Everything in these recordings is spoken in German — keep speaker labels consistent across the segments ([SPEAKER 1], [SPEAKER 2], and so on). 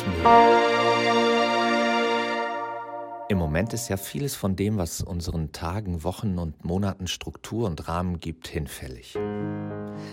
[SPEAKER 1] Kosmö. Im Moment ist ja vieles von dem, was unseren Tagen, Wochen und Monaten Struktur und Rahmen gibt, hinfällig.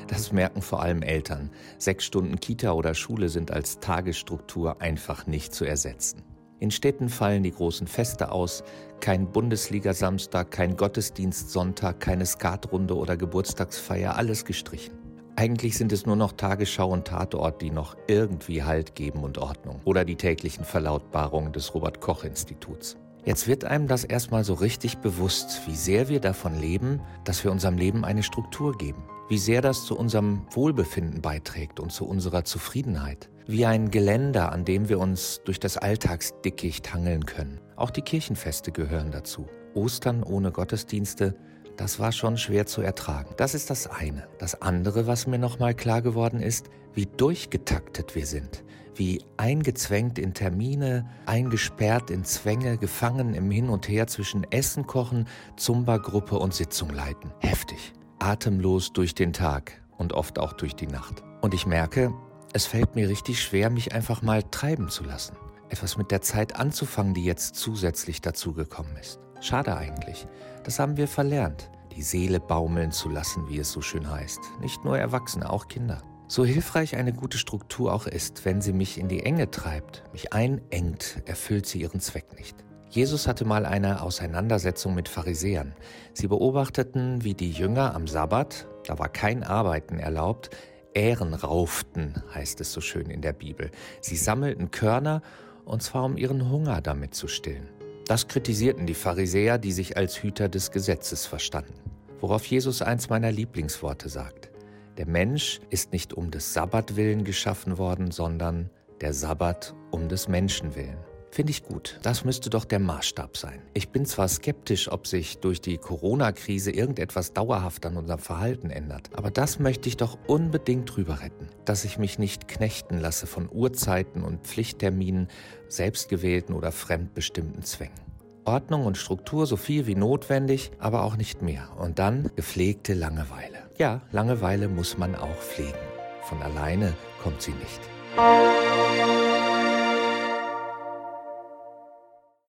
[SPEAKER 1] Das merken vor allem Eltern. Sechs Stunden Kita oder Schule sind als Tagesstruktur einfach nicht zu ersetzen. In Städten fallen die großen Feste aus, kein Bundesliga-Samstag, kein Gottesdienst-Sonntag, keine Skatrunde oder Geburtstagsfeier, alles gestrichen. Eigentlich sind es nur noch Tagesschau und Tatort, die noch irgendwie Halt geben und Ordnung. Oder die täglichen Verlautbarungen des Robert Koch Instituts. Jetzt wird einem das erstmal so richtig bewusst, wie sehr wir davon leben, dass wir unserem Leben eine Struktur geben. Wie sehr das zu unserem Wohlbefinden beiträgt und zu unserer Zufriedenheit. Wie ein Geländer, an dem wir uns durch das Alltagsdickicht hangeln können. Auch die Kirchenfeste gehören dazu. Ostern ohne Gottesdienste, das war schon schwer zu ertragen. Das ist das eine. Das andere, was mir nochmal klar geworden ist, wie durchgetaktet wir sind. Wie eingezwängt in Termine, eingesperrt in Zwänge, gefangen im Hin und Her zwischen Essen kochen, Zumba-Gruppe und Sitzung leiten. Heftig. Atemlos durch den Tag und oft auch durch die Nacht. Und ich merke, es fällt mir richtig schwer, mich einfach mal treiben zu lassen. Etwas mit der Zeit anzufangen, die jetzt zusätzlich dazugekommen ist. Schade eigentlich. Das haben wir verlernt, die Seele baumeln zu lassen, wie es so schön heißt. Nicht nur Erwachsene, auch Kinder. So hilfreich eine gute Struktur auch ist, wenn sie mich in die Enge treibt, mich einengt, erfüllt sie ihren Zweck nicht. Jesus hatte mal eine Auseinandersetzung mit Pharisäern. Sie beobachteten, wie die Jünger am Sabbat, da war kein Arbeiten erlaubt, Ähren rauften, heißt es so schön in der Bibel. Sie sammelten Körner, und zwar um ihren Hunger damit zu stillen. Das kritisierten die Pharisäer, die sich als Hüter des Gesetzes verstanden. Worauf Jesus eins meiner Lieblingsworte sagt. Der Mensch ist nicht um des Sabbat willen geschaffen worden, sondern der Sabbat um des Menschen willen. Finde ich gut. Das müsste doch der Maßstab sein. Ich bin zwar skeptisch, ob sich durch die Corona-Krise irgendetwas dauerhaft an unserem Verhalten ändert, aber das möchte ich doch unbedingt drüber retten, dass ich mich nicht knechten lasse von Uhrzeiten und Pflichtterminen, selbstgewählten oder fremdbestimmten Zwängen. Ordnung und Struktur so viel wie notwendig, aber auch nicht mehr. Und dann gepflegte Langeweile. Ja, Langeweile muss man auch pflegen. Von alleine kommt sie nicht.